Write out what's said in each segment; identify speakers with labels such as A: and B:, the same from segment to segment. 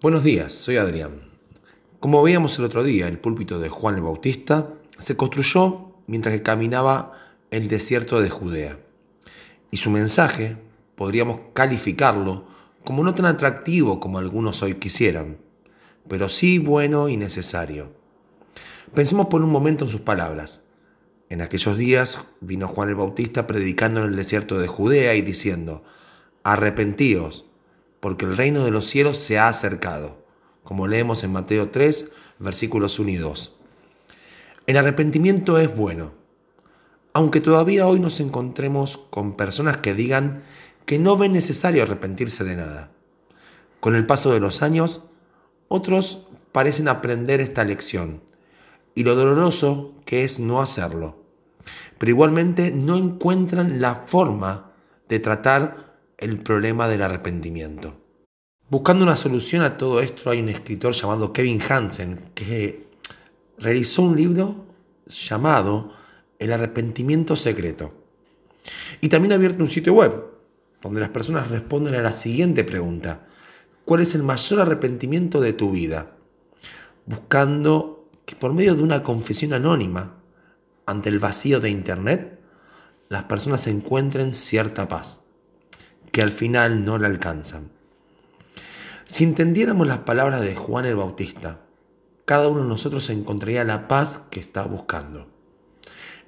A: Buenos días, soy Adrián. Como veíamos el otro día, el púlpito de Juan el Bautista se construyó mientras caminaba el desierto de Judea. Y su mensaje podríamos calificarlo como no tan atractivo como algunos hoy quisieran, pero sí bueno y necesario. Pensemos por un momento en sus palabras. En aquellos días vino Juan el Bautista predicando en el desierto de Judea y diciendo, arrepentíos porque el reino de los cielos se ha acercado, como leemos en Mateo 3, versículos 1 y 2. El arrepentimiento es bueno, aunque todavía hoy nos encontremos con personas que digan que no ven necesario arrepentirse de nada. Con el paso de los años, otros parecen aprender esta lección y lo doloroso que es no hacerlo, pero igualmente no encuentran la forma de tratar el problema del arrepentimiento. Buscando una solución a todo esto hay un escritor llamado Kevin Hansen que realizó un libro llamado El arrepentimiento secreto. Y también ha abierto un sitio web donde las personas responden a la siguiente pregunta. ¿Cuál es el mayor arrepentimiento de tu vida? Buscando que por medio de una confesión anónima ante el vacío de Internet, las personas encuentren cierta paz que al final no la alcanzan. Si entendiéramos las palabras de Juan el Bautista, cada uno de nosotros encontraría la paz que está buscando.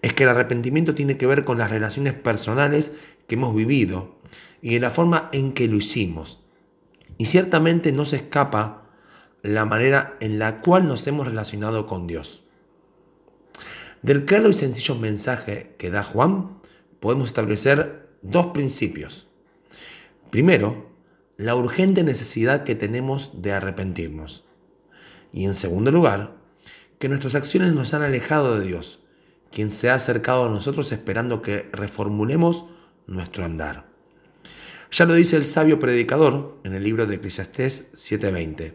A: Es que el arrepentimiento tiene que ver con las relaciones personales que hemos vivido y en la forma en que lo hicimos. Y ciertamente no se escapa la manera en la cual nos hemos relacionado con Dios. Del claro y sencillo mensaje que da Juan, podemos establecer dos principios. Primero, la urgente necesidad que tenemos de arrepentirnos. Y en segundo lugar, que nuestras acciones nos han alejado de Dios, quien se ha acercado a nosotros esperando que reformulemos nuestro andar. Ya lo dice el sabio predicador en el libro de Eclesiastés 7:20.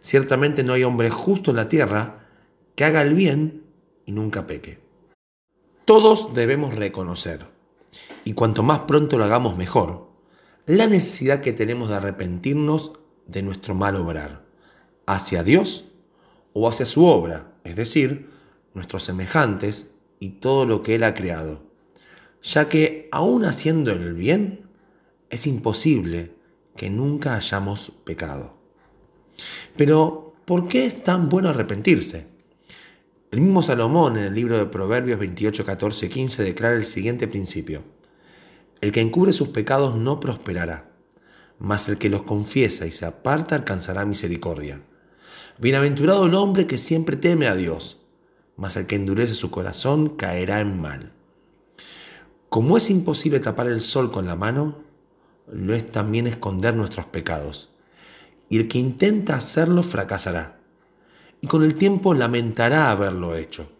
A: Ciertamente no hay hombre justo en la tierra que haga el bien y nunca peque. Todos debemos reconocer, y cuanto más pronto lo hagamos mejor, la necesidad que tenemos de arrepentirnos de nuestro mal obrar, hacia Dios o hacia su obra, es decir, nuestros semejantes y todo lo que Él ha creado, ya que aún haciendo el bien, es imposible que nunca hayamos pecado. Pero, ¿por qué es tan bueno arrepentirse? El mismo Salomón en el libro de Proverbios 28, 14, 15 declara el siguiente principio. El que encubre sus pecados no prosperará, mas el que los confiesa y se aparta alcanzará misericordia. Bienaventurado el hombre que siempre teme a Dios, mas el que endurece su corazón caerá en mal. Como es imposible tapar el sol con la mano, lo es también esconder nuestros pecados. Y el que intenta hacerlo fracasará, y con el tiempo lamentará haberlo hecho.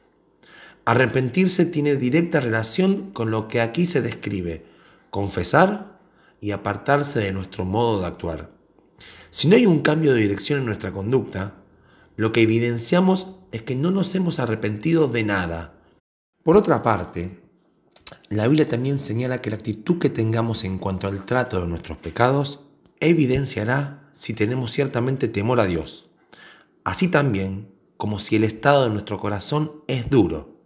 A: Arrepentirse tiene directa relación con lo que aquí se describe, confesar y apartarse de nuestro modo de actuar. Si no hay un cambio de dirección en nuestra conducta, lo que evidenciamos es que no nos hemos arrepentido de nada. Por otra parte, la Biblia también señala que la actitud que tengamos en cuanto al trato de nuestros pecados evidenciará si tenemos ciertamente temor a Dios, así también como si el estado de nuestro corazón es duro,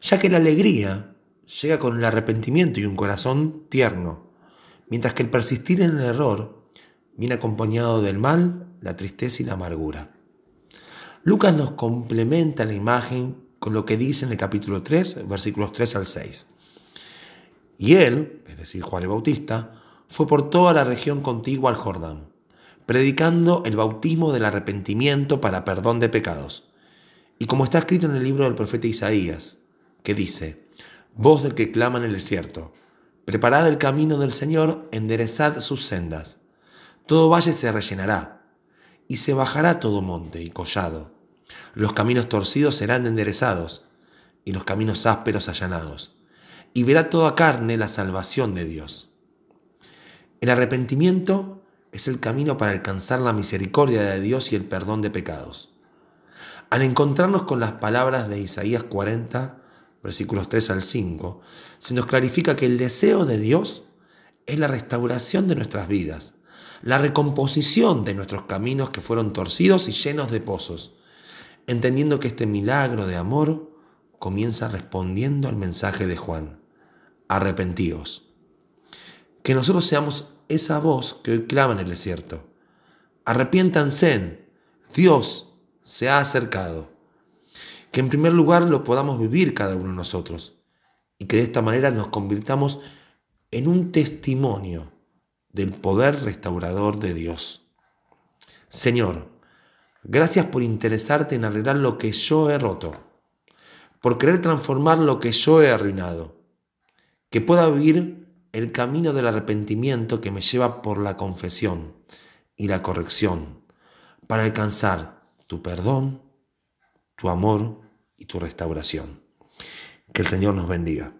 A: ya que la alegría llega con el arrepentimiento y un corazón tierno, mientras que el persistir en el error viene acompañado del mal, la tristeza y la amargura. Lucas nos complementa la imagen con lo que dice en el capítulo 3, versículos 3 al 6. Y él, es decir, Juan el Bautista, fue por toda la región contigua al Jordán, predicando el bautismo del arrepentimiento para perdón de pecados. Y como está escrito en el libro del profeta Isaías, que dice, voz del que clama en el desierto. Preparad el camino del Señor, enderezad sus sendas. Todo valle se rellenará, y se bajará todo monte y collado. Los caminos torcidos serán enderezados, y los caminos ásperos allanados. Y verá toda carne la salvación de Dios. El arrepentimiento es el camino para alcanzar la misericordia de Dios y el perdón de pecados. Al encontrarnos con las palabras de Isaías 40, versículos 3 al 5, se nos clarifica que el deseo de Dios es la restauración de nuestras vidas, la recomposición de nuestros caminos que fueron torcidos y llenos de pozos, entendiendo que este milagro de amor comienza respondiendo al mensaje de Juan. Arrepentíos. Que nosotros seamos esa voz que hoy clama en el desierto. Arrepiéntanse. Dios se ha acercado. Que en primer lugar lo podamos vivir cada uno de nosotros y que de esta manera nos convirtamos en un testimonio del poder restaurador de Dios. Señor, gracias por interesarte en arreglar lo que yo he roto, por querer transformar lo que yo he arruinado, que pueda vivir el camino del arrepentimiento que me lleva por la confesión y la corrección, para alcanzar tu perdón, tu amor y tu restauración. Que el Señor nos bendiga.